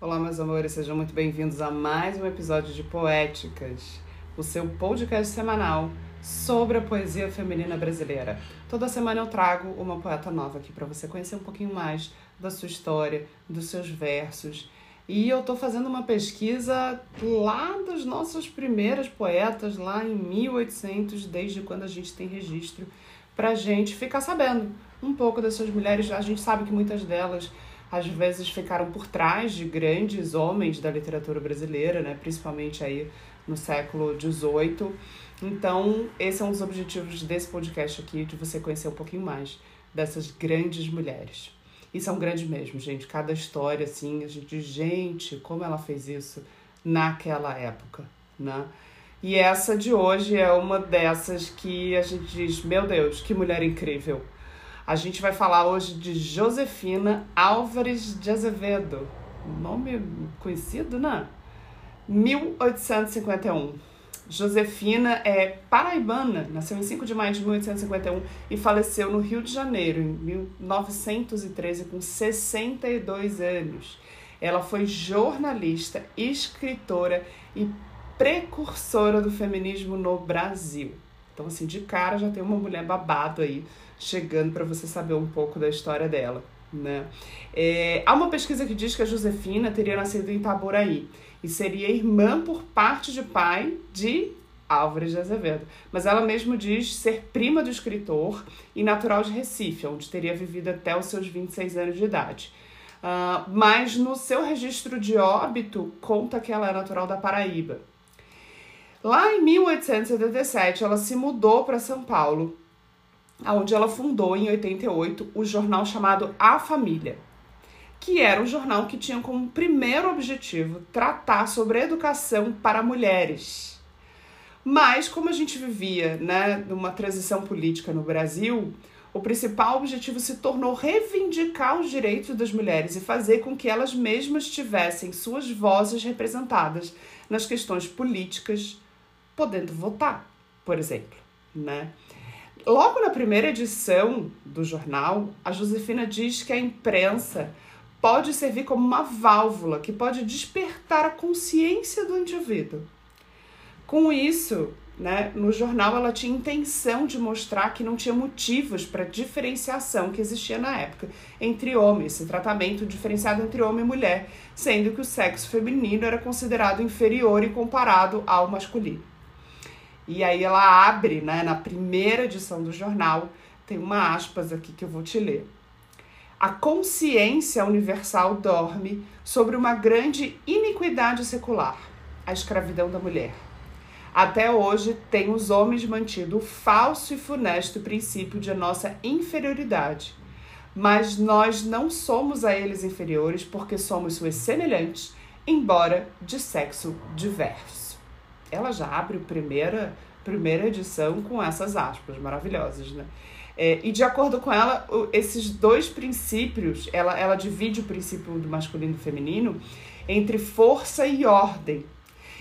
Olá, meus amores, sejam muito bem-vindos a mais um episódio de Poéticas, o seu podcast semanal sobre a poesia feminina brasileira. Toda semana eu trago uma poeta nova aqui para você conhecer um pouquinho mais da sua história, dos seus versos. E eu tô fazendo uma pesquisa lá dos nossos primeiros poetas, lá em 1800, desde quando a gente tem registro, pra gente ficar sabendo um pouco dessas mulheres. A gente sabe que muitas delas às vezes ficaram por trás de grandes homens da literatura brasileira, né? principalmente aí no século XVIII. Então, esse é um dos objetivos desse podcast aqui, de você conhecer um pouquinho mais dessas grandes mulheres. E são grandes mesmo, gente. Cada história, assim, a gente diz, gente, como ela fez isso naquela época, né? E essa de hoje é uma dessas que a gente diz, meu Deus, que mulher incrível. A gente vai falar hoje de Josefina Álvares de Azevedo. Nome conhecido, né? 1851. Josefina é paraibana, nasceu em 5 de maio de 1851 e faleceu no Rio de Janeiro em 1913 com 62 anos. Ela foi jornalista, escritora e precursora do feminismo no Brasil. Então, assim, de cara já tem uma mulher babado aí chegando para você saber um pouco da história dela. Né? É, há uma pesquisa que diz que a Josefina teria nascido em Itaboraí e seria irmã por parte de pai de Álvares de Azevedo. Mas ela mesma diz ser prima do escritor e natural de Recife, onde teria vivido até os seus 26 anos de idade. Uh, mas no seu registro de óbito conta que ela é natural da Paraíba. Lá em 1877, ela se mudou para São Paulo onde ela fundou em 88 o jornal chamado A Família, que era um jornal que tinha como primeiro objetivo tratar sobre educação para mulheres. Mas como a gente vivia, né, numa transição política no Brasil, o principal objetivo se tornou reivindicar os direitos das mulheres e fazer com que elas mesmas tivessem suas vozes representadas nas questões políticas, podendo votar, por exemplo, né? Logo na primeira edição do jornal, a Josefina diz que a imprensa pode servir como uma válvula que pode despertar a consciência do indivíduo. Com isso, né, no jornal ela tinha intenção de mostrar que não tinha motivos para diferenciação que existia na época entre homens, esse tratamento diferenciado entre homem e mulher, sendo que o sexo feminino era considerado inferior e comparado ao masculino. E aí ela abre, né, na primeira edição do jornal, tem uma aspas aqui que eu vou te ler. A consciência universal dorme sobre uma grande iniquidade secular, a escravidão da mulher. Até hoje, tem os homens mantido o falso e funesto princípio de nossa inferioridade. Mas nós não somos a eles inferiores porque somos suas semelhantes, embora de sexo diverso ela já abre a primeira, primeira edição com essas aspas maravilhosas, né? É, e de acordo com ela, esses dois princípios, ela, ela divide o princípio do masculino e do feminino entre força e ordem.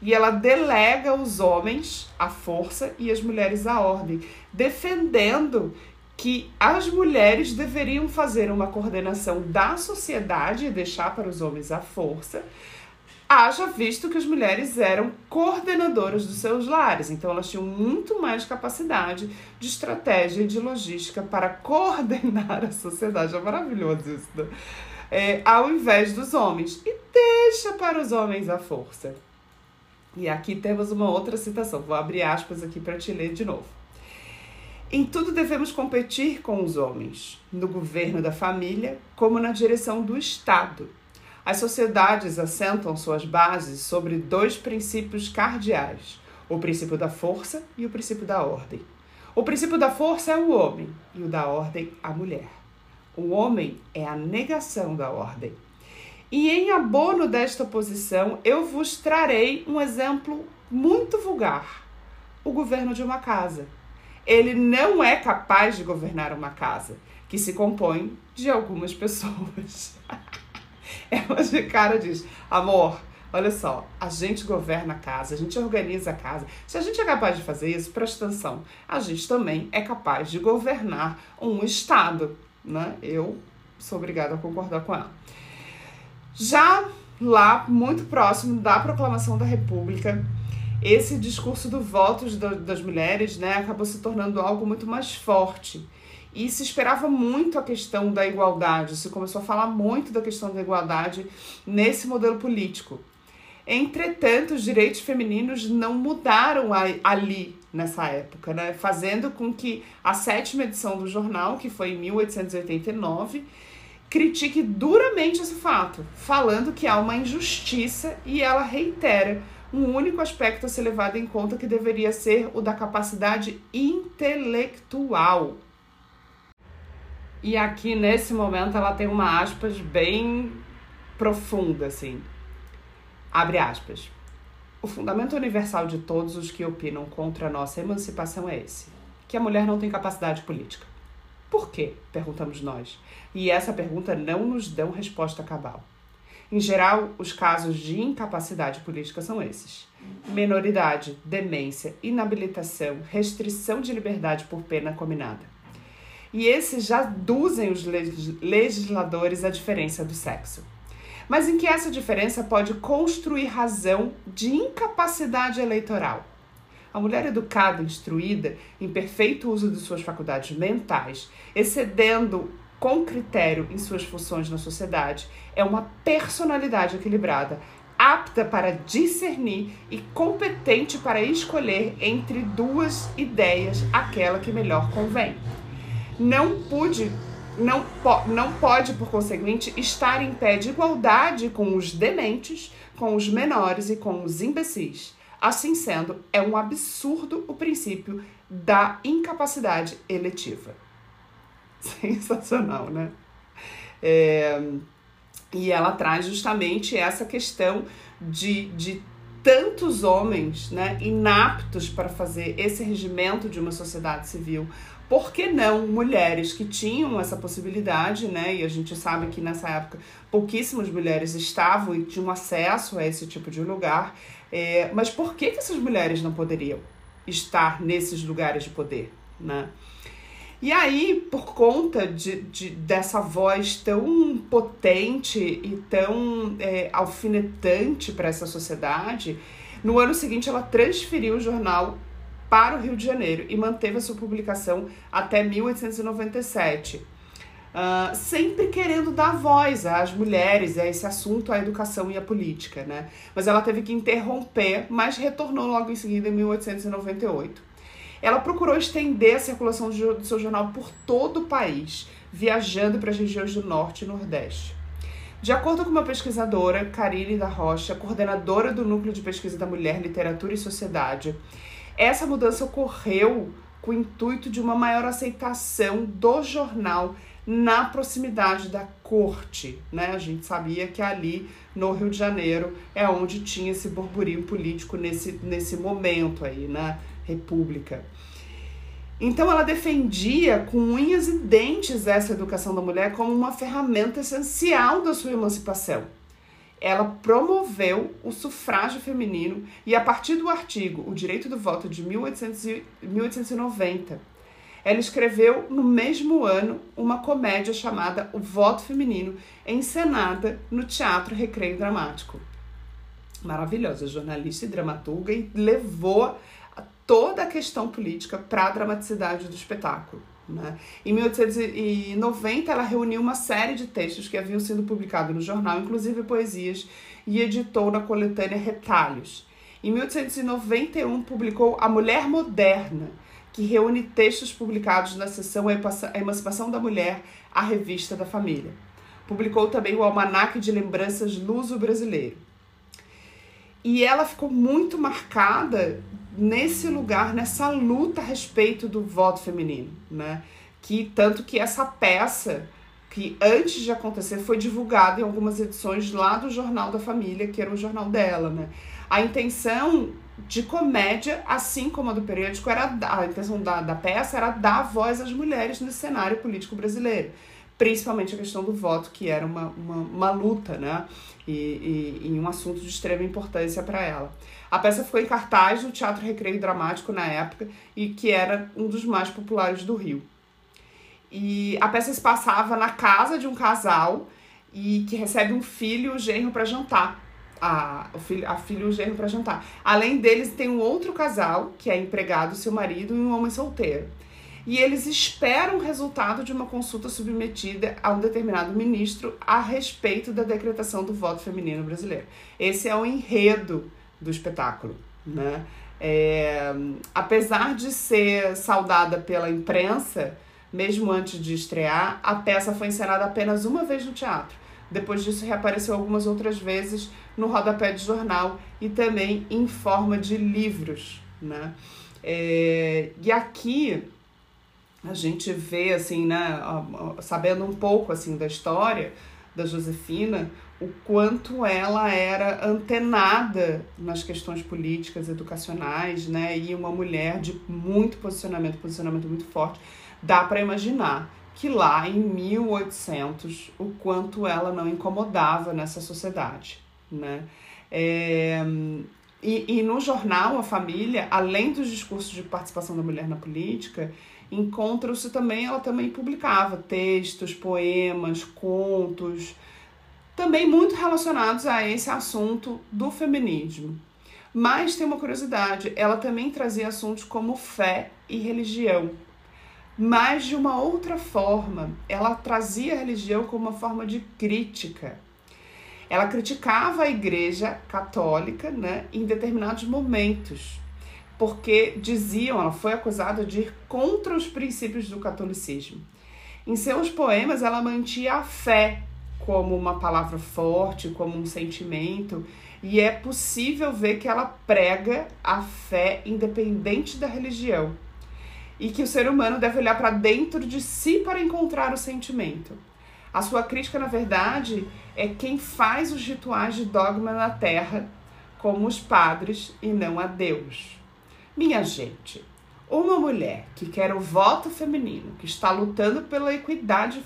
E ela delega os homens a força e as mulheres a ordem, defendendo que as mulheres deveriam fazer uma coordenação da sociedade e deixar para os homens a força, haja visto que as mulheres eram coordenadoras dos seus lares, então elas tinham muito mais capacidade de estratégia e de logística para coordenar a sociedade. É maravilhoso isso, né? É, ao invés dos homens. E deixa para os homens a força. E aqui temos uma outra citação, vou abrir aspas aqui para te ler de novo. Em tudo devemos competir com os homens, no governo da família, como na direção do Estado as sociedades assentam suas bases sobre dois princípios cardeais: o princípio da força e o princípio da ordem. O princípio da força é o homem e o da ordem a mulher. O homem é a negação da ordem. E em abono desta posição, eu vos trarei um exemplo muito vulgar: o governo de uma casa. Ele não é capaz de governar uma casa, que se compõe de algumas pessoas. Ela de cara diz: amor, olha só, a gente governa a casa, a gente organiza a casa. Se a gente é capaz de fazer isso, presta atenção, a gente também é capaz de governar um Estado. Né? Eu sou obrigada a concordar com ela. Já lá muito próximo da proclamação da República, esse discurso do voto das mulheres né, acabou se tornando algo muito mais forte. E se esperava muito a questão da igualdade, se começou a falar muito da questão da igualdade nesse modelo político. Entretanto, os direitos femininos não mudaram ali nessa época, né? fazendo com que a sétima edição do jornal, que foi em 1889, critique duramente esse fato, falando que há uma injustiça e ela reitera um único aspecto a ser levado em conta que deveria ser o da capacidade intelectual. E aqui nesse momento ela tem uma aspas bem profunda, assim. Abre aspas. O fundamento universal de todos os que opinam contra a nossa emancipação é esse: que a mulher não tem capacidade política. Por quê? perguntamos nós. E essa pergunta não nos dão resposta cabal. Em geral, os casos de incapacidade política são esses: menoridade, demência, inabilitação, restrição de liberdade por pena combinada. E esses já duzem os legisladores a diferença do sexo. Mas em que essa diferença pode construir razão de incapacidade eleitoral? A mulher educada, instruída, em perfeito uso de suas faculdades mentais, excedendo com critério em suas funções na sociedade, é uma personalidade equilibrada, apta para discernir e competente para escolher entre duas ideias aquela que melhor convém. Não pude não, po não pode, por conseguinte, estar em pé de igualdade com os dementes, com os menores e com os imbecis. Assim sendo, é um absurdo o princípio da incapacidade eletiva. Sensacional, né? É, e ela traz justamente essa questão de, de tantos homens né, inaptos para fazer esse regimento de uma sociedade civil. Por que não mulheres que tinham essa possibilidade, né? E a gente sabe que nessa época pouquíssimas mulheres estavam e tinham acesso a esse tipo de lugar. É, mas por que, que essas mulheres não poderiam estar nesses lugares de poder, né? E aí, por conta de, de dessa voz tão potente e tão é, alfinetante para essa sociedade, no ano seguinte ela transferiu o jornal para o Rio de Janeiro e manteve a sua publicação até 1897. Uh, ah, sempre querendo dar voz às mulheres, a esse assunto, a educação e a política, né? Mas ela teve que interromper, mas retornou logo em seguida em 1898. Ela procurou estender a circulação do seu jornal por todo o país, viajando para as regiões do Norte e Nordeste. De acordo com uma pesquisadora, Carine da Rocha, coordenadora do Núcleo de Pesquisa da Mulher, Literatura e Sociedade, essa mudança ocorreu com o intuito de uma maior aceitação do jornal na proximidade da corte, né? A gente sabia que ali no Rio de Janeiro é onde tinha esse burburinho político nesse, nesse momento aí, né? república. Então ela defendia com unhas e dentes essa educação da mulher como uma ferramenta essencial da sua emancipação. Ela promoveu o sufrágio feminino e a partir do artigo O Direito do Voto de 1890, ela escreveu no mesmo ano uma comédia chamada O Voto Feminino, encenada no Teatro Recreio Dramático. Maravilhosa, jornalista e dramaturga e levou toda a questão política para a dramaticidade do espetáculo. Né? Em 1890, ela reuniu uma série de textos que haviam sido publicados no jornal, inclusive poesias, e editou na coletânea Retalhos. Em 1891, publicou A Mulher Moderna, que reúne textos publicados na seção A Emancipação da Mulher, a Revista da Família. Publicou também o Almanaque de Lembranças Luso-Brasileiro. E ela ficou muito marcada nesse lugar, nessa luta a respeito do voto feminino, né? Que tanto que essa peça que antes de acontecer foi divulgada em algumas edições lá do Jornal da Família, que era o jornal dela, né? A intenção de comédia, assim como a do periódico, era a intenção da, da peça era dar voz às mulheres no cenário político brasileiro principalmente a questão do voto, que era uma, uma, uma luta, né? E, e, e, um assunto de extrema importância para ela. A peça ficou em cartaz no Teatro Recreio Dramático na época e que era um dos mais populares do Rio. E a peça se passava na casa de um casal e que recebe um filho e o genro para jantar. A, o filho, a filha e o genro para jantar. Além deles, tem um outro casal, que é empregado, seu marido, e um homem solteiro. E eles esperam o resultado de uma consulta submetida a um determinado ministro a respeito da decretação do voto feminino brasileiro. Esse é o enredo do espetáculo, né? É, apesar de ser saudada pela imprensa, mesmo antes de estrear, a peça foi encenada apenas uma vez no teatro. Depois disso, reapareceu algumas outras vezes no rodapé de jornal e também em forma de livros. Né? É, e aqui a gente vê, assim, né, sabendo um pouco assim da história da Josefina, o quanto ela era antenada nas questões políticas, educacionais, né? E uma mulher de muito posicionamento, posicionamento muito forte. Dá para imaginar que lá em 1800 o quanto ela não incomodava nessa sociedade, né? É, e, e no jornal A Família, além dos discursos de participação da mulher na política, encontram-se também, ela também publicava textos, poemas, contos, também muito relacionados a esse assunto do feminismo. Mas tem uma curiosidade, ela também trazia assuntos como fé e religião. Mas de uma outra forma, ela trazia a religião como uma forma de crítica. Ela criticava a igreja católica né, em determinados momentos, porque diziam, ela foi acusada de ir contra os princípios do catolicismo. Em seus poemas, ela mantinha a fé como uma palavra forte, como um sentimento, e é possível ver que ela prega a fé independente da religião e que o ser humano deve olhar para dentro de si para encontrar o sentimento. A sua crítica, na verdade, é quem faz os rituais de dogma na terra, como os padres e não a Deus. Minha gente, uma mulher que quer o voto feminino, que está lutando pela equidade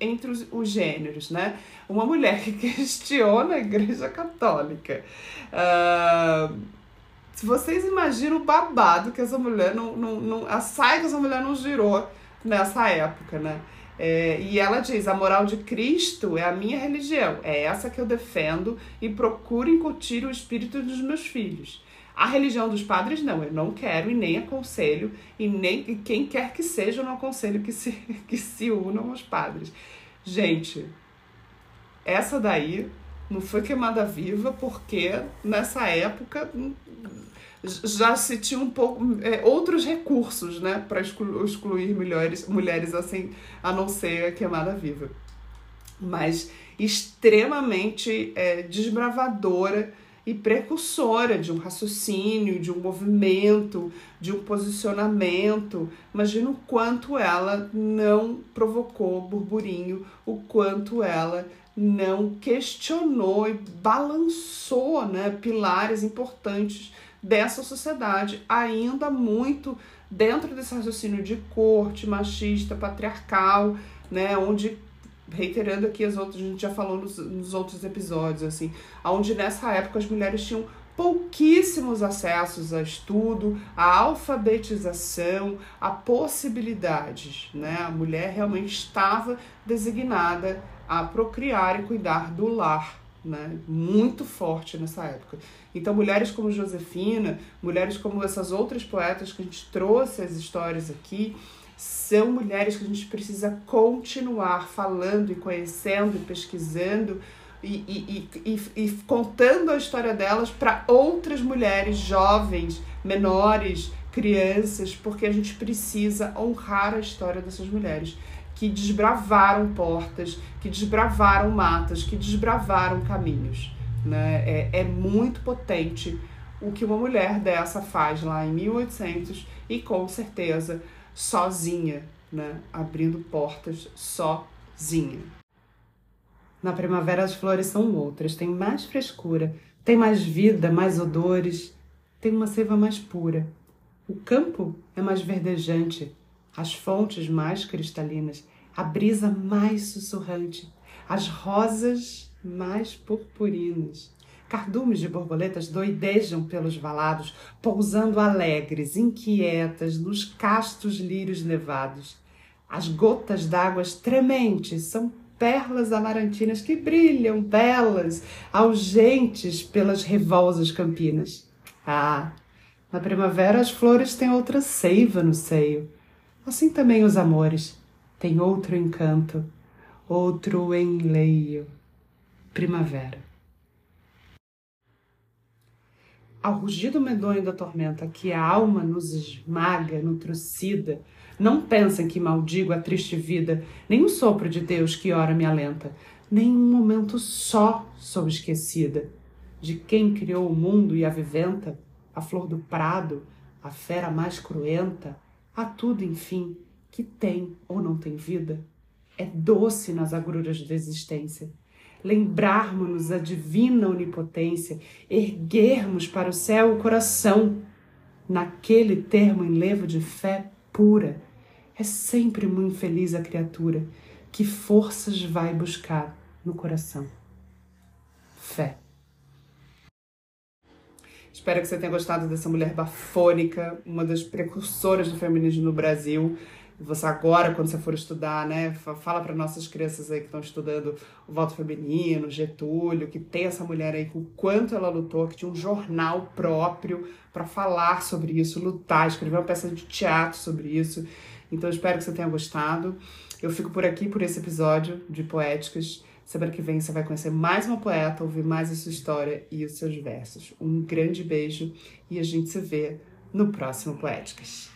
entre os, os gêneros, né? Uma mulher que questiona a Igreja Católica. Uh, se vocês imaginam o babado que essa mulher não, não, não. A saia que essa mulher não girou nessa época, né? É, e ela diz: a moral de Cristo é a minha religião, é essa que eu defendo e procuro incutir o espírito dos meus filhos. A religião dos padres, não, eu não quero e nem aconselho, e nem e quem quer que seja, eu não aconselho que se, que se unam aos padres. Gente, essa daí não foi queimada viva, porque nessa época hum, já se tinha um pouco é, outros recursos né, para excluir, excluir mulheres, mulheres assim, a não ser queimada viva. Mas extremamente é, desbravadora e precursora de um raciocínio, de um movimento, de um posicionamento. Imagina o quanto ela não provocou burburinho, o quanto ela não questionou e balançou né, pilares importantes dessa sociedade, ainda muito dentro desse raciocínio de corte, machista, patriarcal, né, onde reiterando aqui as outras, a gente já falou nos, nos outros episódios, assim, onde nessa época as mulheres tinham pouquíssimos acessos a estudo, a alfabetização, a possibilidades, né? A mulher realmente estava designada a procriar e cuidar do lar, né? Muito forte nessa época. Então, mulheres como Josefina, mulheres como essas outras poetas que a gente trouxe as histórias aqui, são mulheres que a gente precisa continuar falando e conhecendo e pesquisando e, e, e, e contando a história delas para outras mulheres jovens, menores, crianças, porque a gente precisa honrar a história dessas mulheres que desbravaram portas, que desbravaram matas, que desbravaram caminhos. Né? É, é muito potente o que uma mulher dessa faz lá em 1800 e com certeza sozinha, né? Abrindo portas sozinha. Na primavera as flores são outras, tem mais frescura, tem mais vida, mais odores, tem uma seiva mais pura. O campo é mais verdejante, as fontes mais cristalinas, a brisa mais sussurrante, as rosas mais purpurinas. Cardumes de borboletas doidejam pelos valados, pousando alegres, inquietas nos castos lírios nevados. As gotas d'água trementes são perlas amarantinas que brilham belas, algentes pelas revolsas campinas. Ah, na primavera as flores têm outra seiva no seio. Assim também os amores têm outro encanto, outro enleio. Primavera. Ao rugido medonho da tormenta que a alma nos esmaga, nos trucida, não pensem que maldigo a triste vida, nem o sopro de Deus que ora me alenta, nem um momento só sou esquecida. De quem criou o mundo e a viventa, a flor do prado, a fera mais cruenta, a tudo, enfim, que tem ou não tem vida. É doce nas agruras da existência lembrarmos-nos a divina onipotência, erguermos para o céu o coração, naquele termo enlevo de fé pura. É sempre muito feliz a criatura que forças vai buscar no coração. Fé. Espero que você tenha gostado dessa mulher bafônica, uma das precursoras do feminismo no Brasil você agora, quando você for estudar, né, fala para nossas crianças aí que estão estudando o voto feminino, Getúlio, que tem essa mulher aí, o quanto ela lutou, que tinha um jornal próprio para falar sobre isso, lutar, escrever uma peça de teatro sobre isso. Então, espero que você tenha gostado. Eu fico por aqui por esse episódio de Poéticas. Semana que vem você vai conhecer mais uma poeta, ouvir mais a sua história e os seus versos. Um grande beijo e a gente se vê no próximo Poéticas.